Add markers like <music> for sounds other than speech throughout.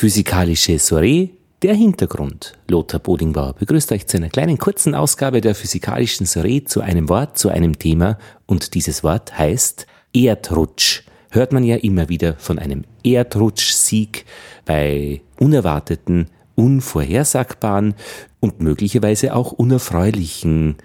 Physikalische Soiree, der Hintergrund. Lothar Bodingbauer begrüßt euch zu einer kleinen kurzen Ausgabe der Physikalischen Soiree zu einem Wort, zu einem Thema und dieses Wort heißt Erdrutsch. Hört man ja immer wieder von einem Erdrutschsieg bei unerwarteten, unvorhersagbaren und möglicherweise auch unerfreulichen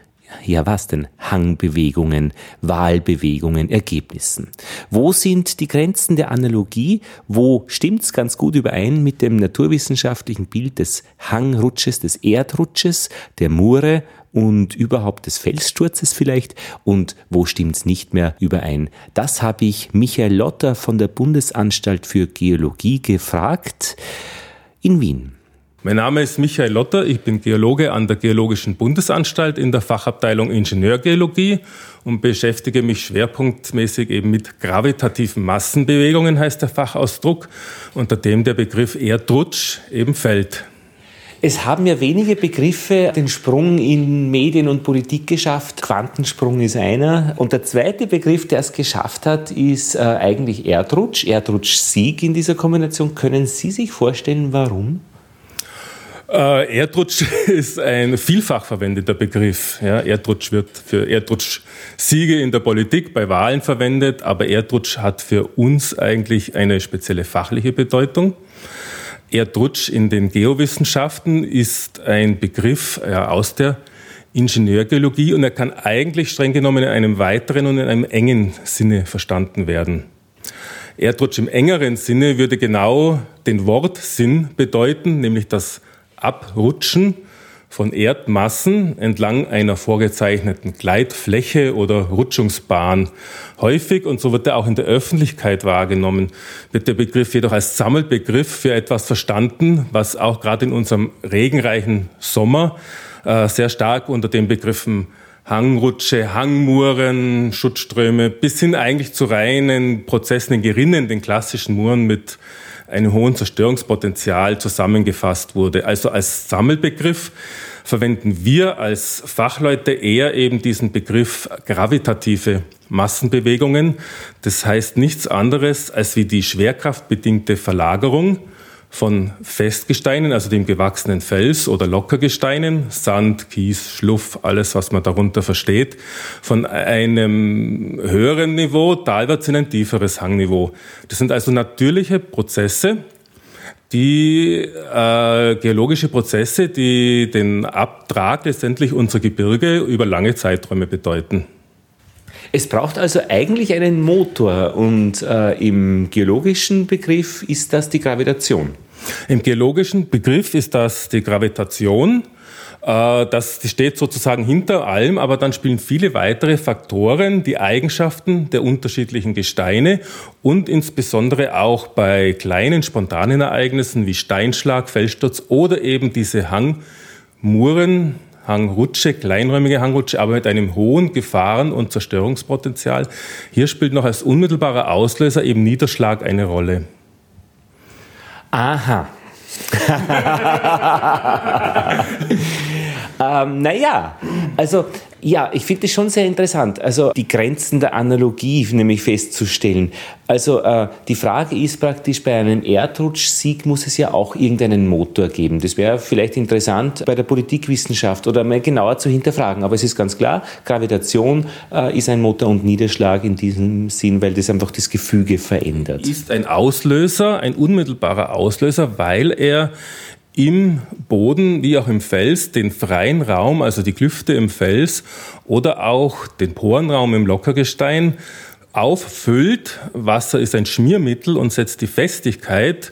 ja was denn, Hangbewegungen, Wahlbewegungen, Ergebnissen. Wo sind die Grenzen der Analogie? Wo stimmt's ganz gut überein mit dem naturwissenschaftlichen Bild des Hangrutsches, des Erdrutsches, der Mure und überhaupt des Felssturzes vielleicht? Und wo stimmt's nicht mehr überein? Das habe ich Michael Lotter von der Bundesanstalt für Geologie gefragt in Wien. Mein Name ist Michael Lotter, ich bin Geologe an der Geologischen Bundesanstalt in der Fachabteilung Ingenieurgeologie und beschäftige mich schwerpunktmäßig eben mit gravitativen Massenbewegungen, heißt der Fachausdruck, unter dem der Begriff Erdrutsch eben fällt. Es haben ja wenige Begriffe den Sprung in Medien und Politik geschafft. Quantensprung ist einer. Und der zweite Begriff, der es geschafft hat, ist äh, eigentlich Erdrutsch, Erdrutsch-Sieg in dieser Kombination. Können Sie sich vorstellen, warum? Äh, Erdrutsch <laughs> ist ein vielfach verwendeter Begriff. Ja, Erdrutsch wird für Erdrutsch-Siege in der Politik bei Wahlen verwendet, aber Erdrutsch hat für uns eigentlich eine spezielle fachliche Bedeutung. Erdrutsch in den Geowissenschaften ist ein Begriff ja, aus der Ingenieurgeologie und er kann eigentlich streng genommen in einem weiteren und in einem engen Sinne verstanden werden. Erdrutsch im engeren Sinne würde genau den Wortsinn bedeuten, nämlich das Abrutschen von Erdmassen entlang einer vorgezeichneten Gleitfläche oder Rutschungsbahn. Häufig, und so wird er auch in der Öffentlichkeit wahrgenommen, wird der Begriff jedoch als Sammelbegriff für etwas verstanden, was auch gerade in unserem regenreichen Sommer äh, sehr stark unter den Begriffen Hangrutsche, Hangmuren, Schutzströme bis hin eigentlich zu reinen Prozessen in Gerinnen, den klassischen Muren mit einem hohen Zerstörungspotenzial zusammengefasst wurde. Also als Sammelbegriff verwenden wir als Fachleute eher eben diesen Begriff gravitative Massenbewegungen. Das heißt nichts anderes als wie die schwerkraftbedingte Verlagerung von Festgesteinen, also dem gewachsenen Fels oder Lockergesteinen, Sand, Kies, Schluff, alles, was man darunter versteht, von einem höheren Niveau teilweise in ein tieferes Hangniveau. Das sind also natürliche Prozesse, die äh, geologische Prozesse, die den Abtrag letztendlich unserer Gebirge über lange Zeiträume bedeuten. Es braucht also eigentlich einen Motor und äh, im geologischen Begriff ist das die Gravitation. Im geologischen Begriff ist das die Gravitation. Äh, das steht sozusagen hinter allem, aber dann spielen viele weitere Faktoren die Eigenschaften der unterschiedlichen Gesteine und insbesondere auch bei kleinen spontanen Ereignissen wie Steinschlag, Felssturz oder eben diese Hangmuren, Hangrutsche, kleinräumige Hangrutsche, aber mit einem hohen Gefahren- und Zerstörungspotenzial. Hier spielt noch als unmittelbarer Auslöser eben Niederschlag eine Rolle. Aha. <laughs> ähm, naja, also ja, ich finde es schon sehr interessant, also die Grenzen der Analogie nämlich festzustellen. Also äh, die Frage ist praktisch, bei einem Erdrutschsieg muss es ja auch irgendeinen Motor geben. Das wäre vielleicht interessant bei der Politikwissenschaft oder mal genauer zu hinterfragen. Aber es ist ganz klar, Gravitation äh, ist ein Motor und Niederschlag in diesem Sinn, weil das einfach das Gefüge verändert. Ist ein Auslöser, ein unmittelbarer Auslöser, weil er im Boden wie auch im Fels den freien Raum, also die Klüfte im Fels oder auch den Porenraum im Lockergestein auffüllt. Wasser ist ein Schmiermittel und setzt die Festigkeit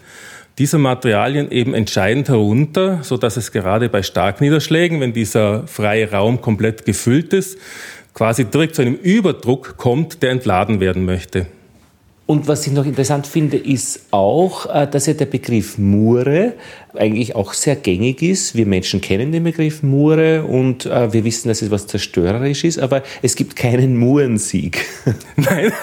dieser Materialien eben entscheidend herunter, so dass es gerade bei Starkniederschlägen, wenn dieser freie Raum komplett gefüllt ist, quasi direkt zu einem Überdruck kommt, der entladen werden möchte. Und was ich noch interessant finde, ist auch, äh, dass ja der Begriff Mure eigentlich auch sehr gängig ist. Wir Menschen kennen den Begriff Mure und äh, wir wissen, dass es was zerstörerisch ist, aber es gibt keinen Murensieg. <laughs> Nein. <laughs>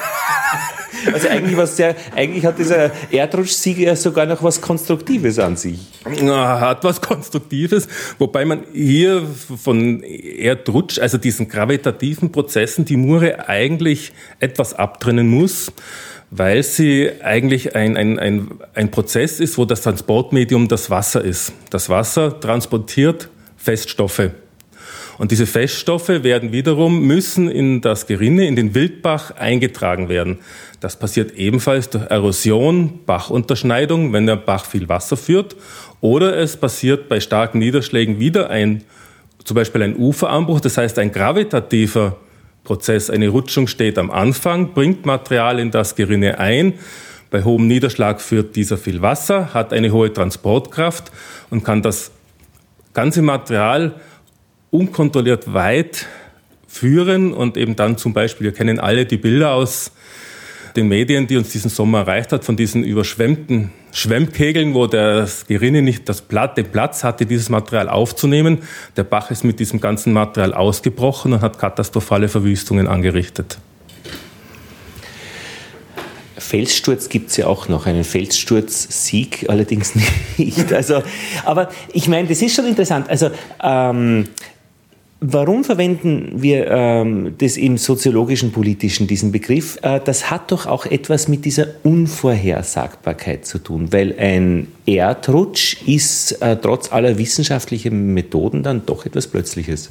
Also eigentlich, was sehr, eigentlich hat dieser Erdrutschsieg ja sogar noch was Konstruktives an sich. Ja, hat was Konstruktives, wobei man hier von Erdrutsch, also diesen gravitativen Prozessen, die Mure eigentlich etwas abtrennen muss weil sie eigentlich ein, ein, ein, ein Prozess ist, wo das Transportmedium das Wasser ist. Das Wasser transportiert Feststoffe. Und diese Feststoffe werden wiederum, müssen in das Gerinne, in den Wildbach eingetragen werden. Das passiert ebenfalls durch Erosion, Bachunterschneidung, wenn der Bach viel Wasser führt. Oder es passiert bei starken Niederschlägen wieder ein, zum Beispiel ein Uferanbruch, das heißt ein gravitativer Prozess. Eine Rutschung steht am Anfang, bringt Material in das Gerinne ein. Bei hohem Niederschlag führt dieser viel Wasser, hat eine hohe Transportkraft und kann das ganze Material unkontrolliert weit führen und eben dann zum Beispiel, wir kennen alle die Bilder aus den Medien, die uns diesen Sommer erreicht hat, von diesen überschwemmten Schwemmkegeln, wo das Gerinne nicht das Platz, den Platz hatte, dieses Material aufzunehmen. Der Bach ist mit diesem ganzen Material ausgebrochen und hat katastrophale Verwüstungen angerichtet. Felssturz gibt es ja auch noch, einen Felssturz-Sieg allerdings <laughs> nicht. Also, aber ich meine, das ist schon interessant. Also ähm, Warum verwenden wir ähm, das im soziologischen, politischen, diesen Begriff? Äh, das hat doch auch etwas mit dieser Unvorhersagbarkeit zu tun, weil ein Erdrutsch ist äh, trotz aller wissenschaftlichen Methoden dann doch etwas Plötzliches.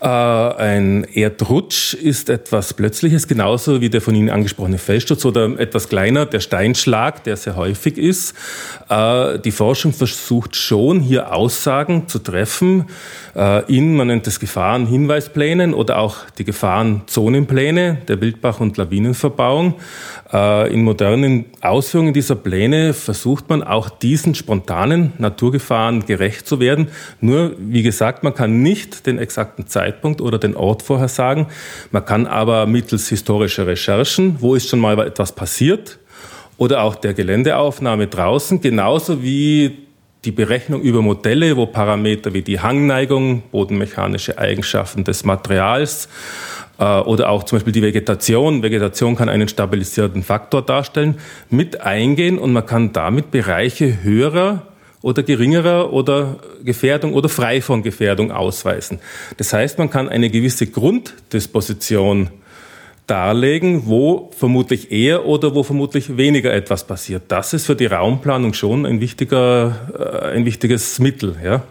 Äh, ein Erdrutsch ist etwas Plötzliches, genauso wie der von Ihnen angesprochene Felssturz oder etwas kleiner, der Steinschlag, der sehr häufig ist. Äh, die Forschung versucht schon, hier Aussagen zu treffen äh, in, man nennt es Gefahrenhinweisplänen oder auch die Gefahrenzonenpläne der Wildbach- und Lawinenverbauung. Äh, in modernen Ausführungen dieser Pläne versucht man auch diesen spontanen Naturgefahren gerecht zu werden. Nur, wie gesagt, man kann nicht den exakten Zeitpunkt oder den Ort vorhersagen. Man kann aber mittels historischer Recherchen, wo ist schon mal etwas passiert, oder auch der Geländeaufnahme draußen, genauso wie die Berechnung über Modelle, wo Parameter wie die Hangneigung, bodenmechanische Eigenschaften des Materials oder auch zum Beispiel die Vegetation, Vegetation kann einen stabilisierenden Faktor darstellen, mit eingehen und man kann damit Bereiche höherer oder geringerer oder Gefährdung oder frei von Gefährdung ausweisen. Das heißt, man kann eine gewisse Grunddisposition darlegen, wo vermutlich eher oder wo vermutlich weniger etwas passiert. Das ist für die Raumplanung schon ein, wichtiger, äh, ein wichtiges Mittel. Ja.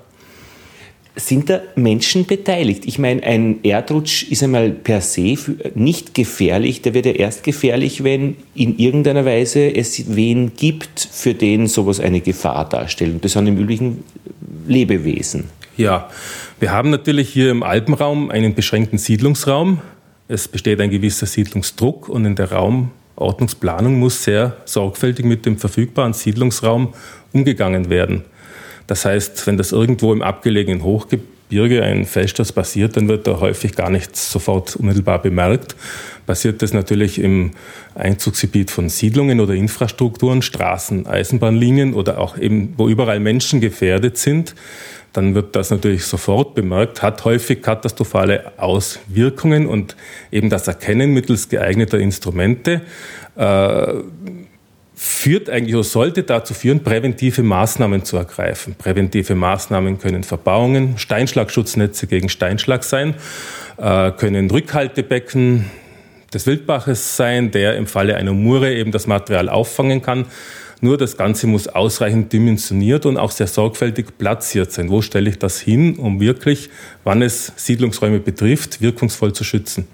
Sind da Menschen beteiligt? Ich meine, ein Erdrutsch ist einmal per se nicht gefährlich. Der wird ja erst gefährlich, wenn in irgendeiner Weise es wen gibt, für den sowas eine Gefahr darstellt. Und das sind im Übrigen Lebewesen. Ja, wir haben natürlich hier im Alpenraum einen beschränkten Siedlungsraum. Es besteht ein gewisser Siedlungsdruck und in der Raumordnungsplanung muss sehr sorgfältig mit dem verfügbaren Siedlungsraum umgegangen werden. Das heißt, wenn das irgendwo im abgelegenen Hochgebirge ein Felssturz passiert, dann wird da häufig gar nichts sofort unmittelbar bemerkt. Passiert das natürlich im Einzugsgebiet von Siedlungen oder Infrastrukturen, Straßen, Eisenbahnlinien oder auch eben, wo überall Menschen gefährdet sind, dann wird das natürlich sofort bemerkt, hat häufig katastrophale Auswirkungen und eben das Erkennen mittels geeigneter Instrumente äh, führt eigentlich oder sollte dazu führen, präventive Maßnahmen zu ergreifen. Präventive Maßnahmen können Verbauungen, Steinschlagschutznetze gegen Steinschlag sein, äh, können Rückhaltebecken des Wildbaches sein, der im Falle einer Mure eben das Material auffangen kann. Nur das Ganze muss ausreichend dimensioniert und auch sehr sorgfältig platziert sein. Wo stelle ich das hin, um wirklich, wann es Siedlungsräume betrifft, wirkungsvoll zu schützen?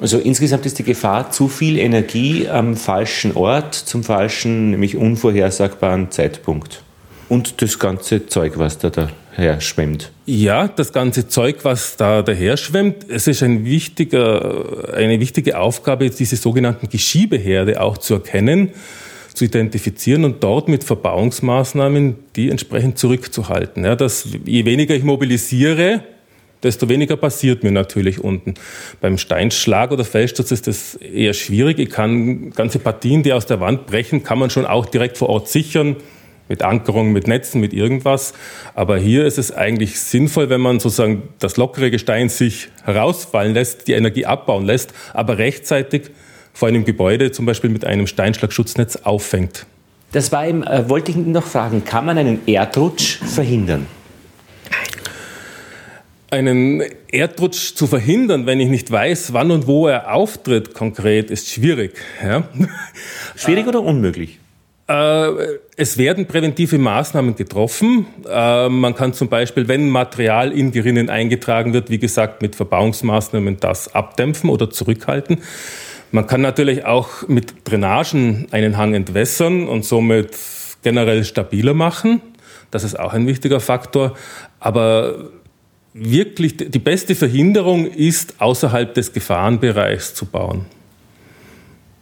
Also insgesamt ist die Gefahr zu viel Energie am falschen Ort, zum falschen, nämlich unvorhersagbaren Zeitpunkt. Und das ganze Zeug, was da daher schwemmt. Ja, das ganze Zeug, was da daher schwemmt, es ist ein wichtiger, eine wichtige Aufgabe, diese sogenannten Geschiebeherde auch zu erkennen zu identifizieren und dort mit Verbauungsmaßnahmen die entsprechend zurückzuhalten. Ja, dass je weniger ich mobilisiere, desto weniger passiert mir natürlich unten. Beim Steinschlag oder Felssturz ist das eher schwierig. Ich kann ganze Partien, die aus der Wand brechen, kann man schon auch direkt vor Ort sichern mit Ankerung, mit Netzen, mit irgendwas. Aber hier ist es eigentlich sinnvoll, wenn man sozusagen das lockere Gestein sich herausfallen lässt, die Energie abbauen lässt, aber rechtzeitig vor einem Gebäude zum Beispiel mit einem Steinschlagschutznetz auffängt. Das war eben, äh, wollte ich noch fragen, kann man einen Erdrutsch verhindern? Einen Erdrutsch zu verhindern, wenn ich nicht weiß, wann und wo er auftritt konkret, ist schwierig. Ja? <laughs> Schwierig oder unmöglich? Äh, es werden präventive Maßnahmen getroffen. Äh, man kann zum Beispiel, wenn Material in Gerinnen eingetragen wird, wie gesagt, mit Verbauungsmaßnahmen das abdämpfen oder zurückhalten. Man kann natürlich auch mit Drainagen einen Hang entwässern und somit generell stabiler machen. Das ist auch ein wichtiger Faktor. Aber wirklich die beste Verhinderung ist, außerhalb des Gefahrenbereichs zu bauen.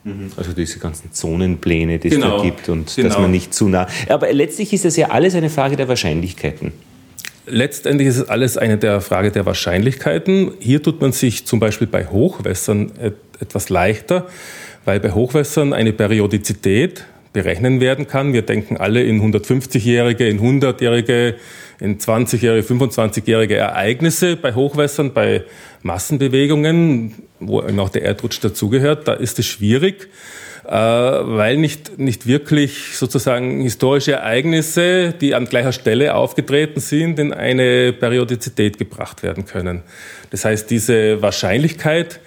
Mhm. Also diese ganzen Zonenpläne, die genau. es da gibt und genau. dass man nicht zu nah. Aber letztlich ist es ja alles eine Frage der Wahrscheinlichkeiten. Letztendlich ist es alles eine der Frage der Wahrscheinlichkeiten. Hier tut man sich zum Beispiel bei Hochwässern etwas leichter, weil bei Hochwässern eine Periodizität berechnen werden kann. Wir denken alle in 150-jährige, in 100-jährige, in 20-jährige, 25-jährige Ereignisse bei Hochwässern, bei Massenbewegungen, wo eben auch der Erdrutsch dazugehört. Da ist es schwierig, äh, weil nicht, nicht wirklich sozusagen historische Ereignisse, die an gleicher Stelle aufgetreten sind, in eine Periodizität gebracht werden können. Das heißt, diese Wahrscheinlichkeit,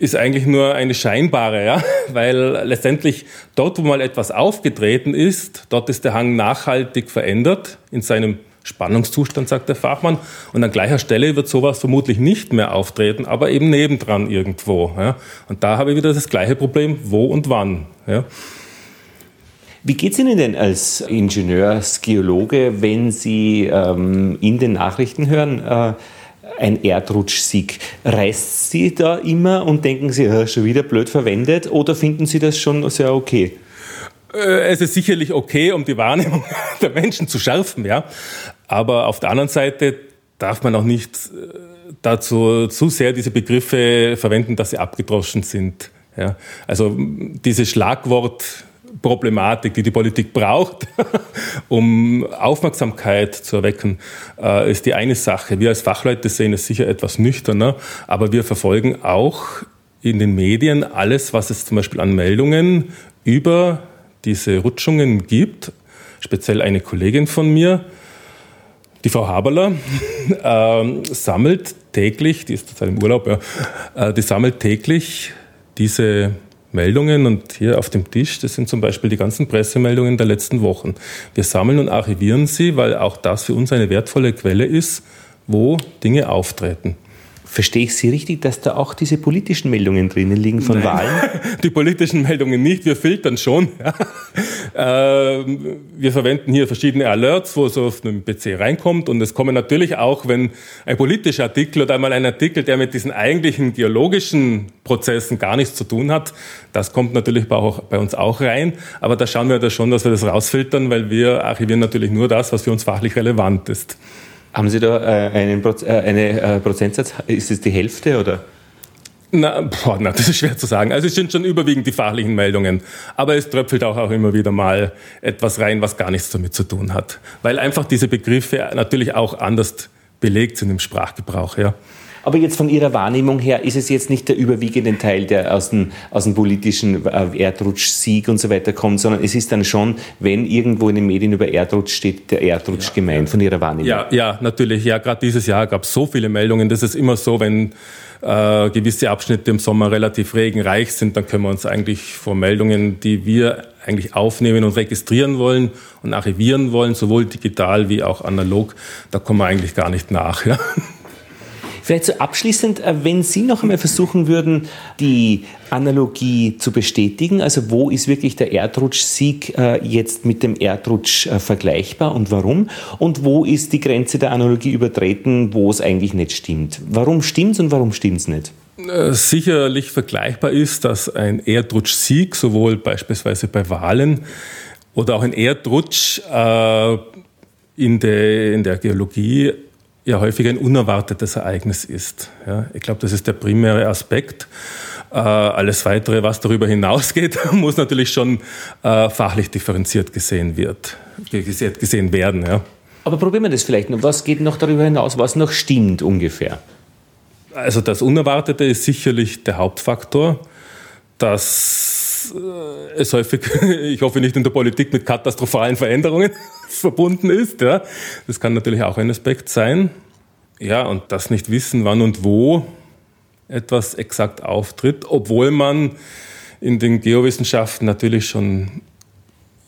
ist eigentlich nur eine scheinbare, ja? <laughs> weil letztendlich dort, wo mal etwas aufgetreten ist, dort ist der Hang nachhaltig verändert in seinem Spannungszustand, sagt der Fachmann. Und an gleicher Stelle wird sowas vermutlich nicht mehr auftreten, aber eben nebendran irgendwo. Ja? Und da habe ich wieder das gleiche Problem, wo und wann. Ja? Wie geht es Ihnen denn als Ingenieursgeologe, wenn Sie ähm, in den Nachrichten hören, äh, ein Erdrutschsieg. Reißt Sie da immer und denken Sie, ja, schon wieder blöd verwendet oder finden Sie das schon sehr okay? Äh, es ist sicherlich okay, um die Wahrnehmung <laughs> der Menschen zu schärfen, ja. Aber auf der anderen Seite darf man auch nicht äh, dazu zu sehr diese Begriffe verwenden, dass sie abgedroschen sind. Ja. Also dieses Schlagwort Problematik, die die Politik braucht, <laughs> um Aufmerksamkeit zu erwecken, äh, ist die eine Sache. Wir als Fachleute sehen es sicher etwas nüchterner, aber wir verfolgen auch in den Medien alles, was es zum Beispiel an Meldungen über diese Rutschungen gibt. Speziell eine Kollegin von mir, die Frau Haberler, <laughs> äh, sammelt täglich, die ist total im Urlaub, ja, äh, die sammelt täglich diese Meldungen und hier auf dem Tisch, das sind zum Beispiel die ganzen Pressemeldungen der letzten Wochen. Wir sammeln und archivieren sie, weil auch das für uns eine wertvolle Quelle ist, wo Dinge auftreten. Verstehe ich Sie richtig, dass da auch diese politischen Meldungen drinnen liegen von Nein, Wahlen? <laughs> Die politischen Meldungen nicht, wir filtern schon. Ja. Ähm, wir verwenden hier verschiedene Alerts, wo es auf einem PC reinkommt und es kommen natürlich auch, wenn ein politischer Artikel oder einmal ein Artikel, der mit diesen eigentlichen geologischen Prozessen gar nichts zu tun hat, das kommt natürlich bei, auch, bei uns auch rein. Aber da schauen wir da schon, dass wir das rausfiltern, weil wir archivieren natürlich nur das, was für uns fachlich relevant ist. Haben Sie da äh, einen Proz äh, eine, äh, Prozentsatz? Ist es die Hälfte oder? Na, boah, na, das ist schwer zu sagen. Also es sind schon überwiegend die fachlichen Meldungen. Aber es tröpfelt auch, auch immer wieder mal etwas rein, was gar nichts damit zu tun hat. Weil einfach diese Begriffe natürlich auch anders belegt sind im Sprachgebrauch. Ja. Aber jetzt von Ihrer Wahrnehmung her ist es jetzt nicht der überwiegende Teil, der aus dem, aus dem politischen äh, Erdrutsch-Sieg und so weiter kommt, sondern es ist dann schon, wenn irgendwo in den Medien über Erdrutsch steht, der Erdrutsch ja, gemeint, von Ihrer Wahrnehmung. Ja, ja, natürlich. Ja, gerade dieses Jahr gab es so viele Meldungen. Das ist immer so, wenn äh, gewisse Abschnitte im Sommer relativ regenreich sind, dann können wir uns eigentlich vor Meldungen, die wir eigentlich aufnehmen und registrieren wollen und archivieren wollen, sowohl digital wie auch analog, da kommen wir eigentlich gar nicht nach. Ja. Vielleicht so abschließend, äh, wenn Sie noch einmal versuchen würden, die Analogie zu bestätigen, also wo ist wirklich der Erdrutschsieg äh, jetzt mit dem Erdrutsch äh, vergleichbar und warum? Und wo ist die Grenze der Analogie übertreten, wo es eigentlich nicht stimmt? Warum stimmt es und warum stimmt es nicht? Sicherlich vergleichbar ist, dass ein Erdrutschsieg sowohl beispielsweise bei Wahlen oder auch ein Erdrutsch in der, in der Geologie ja häufig ein unerwartetes Ereignis ist. Ja, ich glaube, das ist der primäre Aspekt. Äh, alles Weitere, was darüber hinausgeht, <laughs> muss natürlich schon äh, fachlich differenziert gesehen, wird, gesehen werden. Ja. Aber probieren wir das vielleicht noch. Was geht noch darüber hinaus, was noch stimmt ungefähr? Also das Unerwartete ist sicherlich der Hauptfaktor, dass äh, es häufig, <laughs> ich hoffe nicht in der Politik, mit katastrophalen Veränderungen <laughs> verbunden ist. Ja. Das kann natürlich auch ein Aspekt sein. Ja, und das nicht wissen, wann und wo etwas exakt auftritt, obwohl man in den Geowissenschaften natürlich schon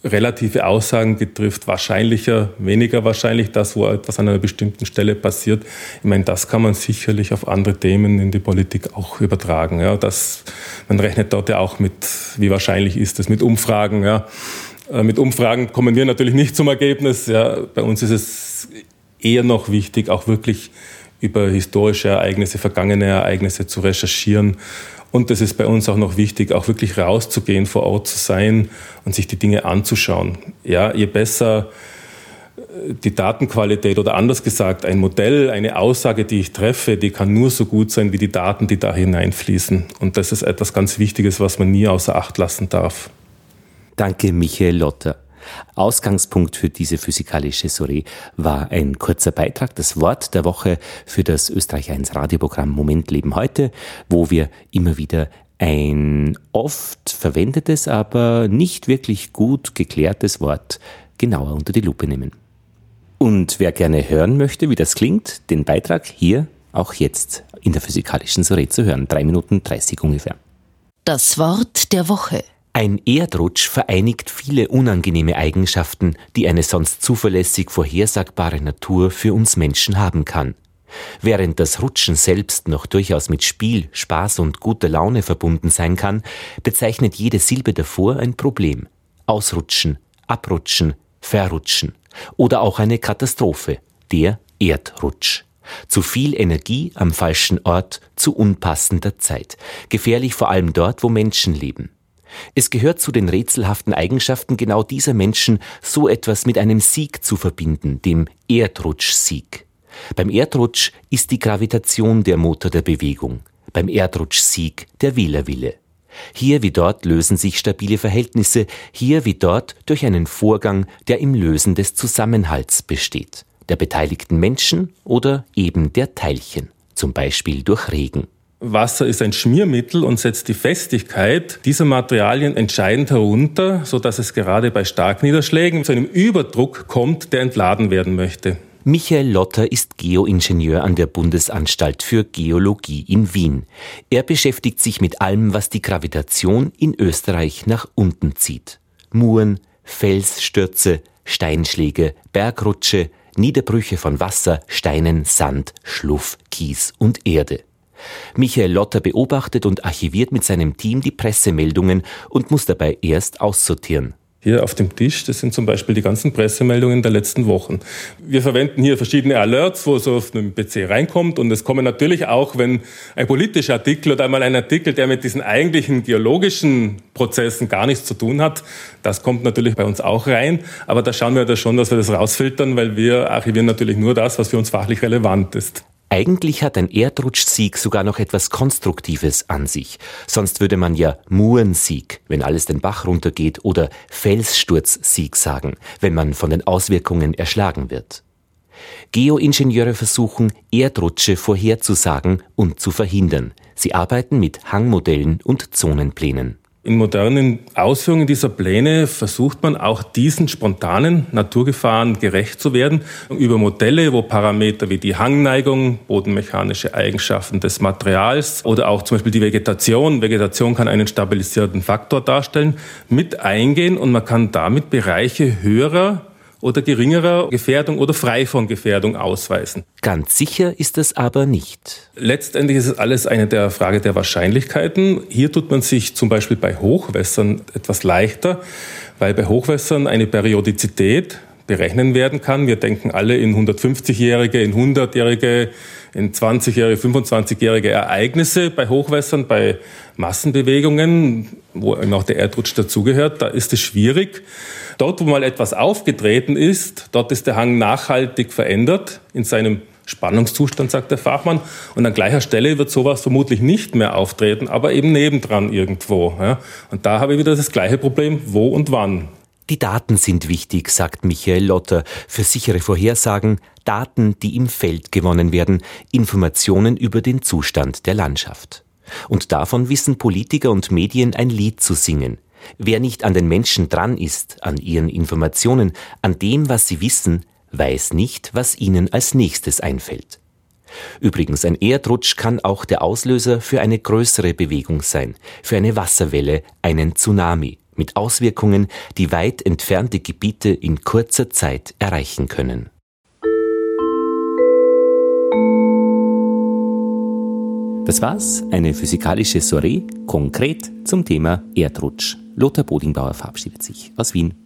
relative Aussagen getrifft, wahrscheinlicher, weniger wahrscheinlich das, wo etwas an einer bestimmten Stelle passiert. Ich meine, das kann man sicherlich auf andere Themen in die Politik auch übertragen. Ja, das, man rechnet dort ja auch mit, wie wahrscheinlich ist es, mit Umfragen. Ja. Äh, mit Umfragen kommen wir natürlich nicht zum Ergebnis. Ja. Bei uns ist es eher noch wichtig, auch wirklich über historische Ereignisse, vergangene Ereignisse zu recherchieren und das ist bei uns auch noch wichtig, auch wirklich rauszugehen, vor Ort zu sein und sich die Dinge anzuschauen. Ja, je besser äh, die Datenqualität oder anders gesagt, ein Modell, eine Aussage, die ich treffe, die kann nur so gut sein wie die Daten, die da hineinfließen. Und das ist etwas ganz Wichtiges, was man nie außer Acht lassen darf. Danke, Michael Lotter. Ausgangspunkt für diese physikalische Soiree war ein kurzer Beitrag, das Wort der Woche für das Österreich 1 Radioprogramm Moment Leben heute, wo wir immer wieder ein oft verwendetes, aber nicht wirklich gut geklärtes Wort genauer unter die Lupe nehmen. Und wer gerne hören möchte, wie das klingt, den Beitrag hier auch jetzt in der physikalischen Soiree zu hören. Drei Minuten dreißig ungefähr. Das Wort der Woche. Ein Erdrutsch vereinigt viele unangenehme Eigenschaften, die eine sonst zuverlässig vorhersagbare Natur für uns Menschen haben kann. Während das Rutschen selbst noch durchaus mit Spiel, Spaß und guter Laune verbunden sein kann, bezeichnet jede Silbe davor ein Problem. Ausrutschen, abrutschen, verrutschen oder auch eine Katastrophe, der Erdrutsch. Zu viel Energie am falschen Ort zu unpassender Zeit, gefährlich vor allem dort, wo Menschen leben. Es gehört zu den rätselhaften Eigenschaften genau dieser Menschen, so etwas mit einem Sieg zu verbinden, dem Erdrutschsieg. Beim Erdrutsch ist die Gravitation der Motor der Bewegung, beim Erdrutschsieg der Wählerwille. Hier wie dort lösen sich stabile Verhältnisse, hier wie dort durch einen Vorgang, der im Lösen des Zusammenhalts besteht, der beteiligten Menschen oder eben der Teilchen, zum Beispiel durch Regen. Wasser ist ein Schmiermittel und setzt die Festigkeit dieser Materialien entscheidend herunter, sodass es gerade bei Starkniederschlägen zu einem Überdruck kommt, der entladen werden möchte. Michael Lotter ist Geoingenieur an der Bundesanstalt für Geologie in Wien. Er beschäftigt sich mit allem, was die Gravitation in Österreich nach unten zieht. Muren, Felsstürze, Steinschläge, Bergrutsche, Niederbrüche von Wasser, Steinen, Sand, Schluff, Kies und Erde. Michael Lotter beobachtet und archiviert mit seinem Team die Pressemeldungen und muss dabei erst aussortieren. Hier auf dem Tisch, das sind zum Beispiel die ganzen Pressemeldungen der letzten Wochen. Wir verwenden hier verschiedene Alerts, wo so auf einem PC reinkommt und es kommen natürlich auch, wenn ein politischer Artikel oder einmal ein Artikel, der mit diesen eigentlichen geologischen Prozessen gar nichts zu tun hat, das kommt natürlich bei uns auch rein. Aber da schauen wir da schon, dass wir das rausfiltern, weil wir archivieren natürlich nur das, was für uns fachlich relevant ist. Eigentlich hat ein Erdrutschsieg sogar noch etwas Konstruktives an sich. Sonst würde man ja Murensieg, wenn alles den Bach runtergeht, oder Felssturzsieg sagen, wenn man von den Auswirkungen erschlagen wird. Geoingenieure versuchen, Erdrutsche vorherzusagen und zu verhindern. Sie arbeiten mit Hangmodellen und Zonenplänen. In modernen Ausführungen dieser Pläne versucht man auch diesen spontanen Naturgefahren gerecht zu werden. Über Modelle, wo Parameter wie die Hangneigung, bodenmechanische Eigenschaften des Materials oder auch zum Beispiel die Vegetation, Vegetation kann einen stabilisierenden Faktor darstellen, mit eingehen und man kann damit Bereiche höherer oder geringerer Gefährdung oder frei von Gefährdung ausweisen. Ganz sicher ist es aber nicht. Letztendlich ist es alles eine der Frage der Wahrscheinlichkeiten. Hier tut man sich zum Beispiel bei Hochwässern etwas leichter, weil bei Hochwässern eine Periodizität berechnen werden kann. Wir denken alle in 150-jährige, in 100-jährige, in 20-jährige, 25-jährige Ereignisse bei Hochwässern, bei Massenbewegungen, wo auch der Erdrutsch dazugehört. Da ist es schwierig. Dort, wo mal etwas aufgetreten ist, dort ist der Hang nachhaltig verändert in seinem Spannungszustand, sagt der Fachmann. Und an gleicher Stelle wird sowas vermutlich nicht mehr auftreten, aber eben nebendran irgendwo. Und da habe ich wieder das gleiche Problem, wo und wann. Die Daten sind wichtig, sagt Michael Lotter, für sichere Vorhersagen, Daten, die im Feld gewonnen werden, Informationen über den Zustand der Landschaft. Und davon wissen Politiker und Medien ein Lied zu singen. Wer nicht an den Menschen dran ist, an ihren Informationen, an dem, was sie wissen, weiß nicht, was ihnen als nächstes einfällt. Übrigens, ein Erdrutsch kann auch der Auslöser für eine größere Bewegung sein, für eine Wasserwelle, einen Tsunami, mit Auswirkungen, die weit entfernte Gebiete in kurzer Zeit erreichen können. Das war's, eine physikalische Soiree, konkret zum Thema Erdrutsch. Lothar Bodingbauer verabschiedet sich aus Wien.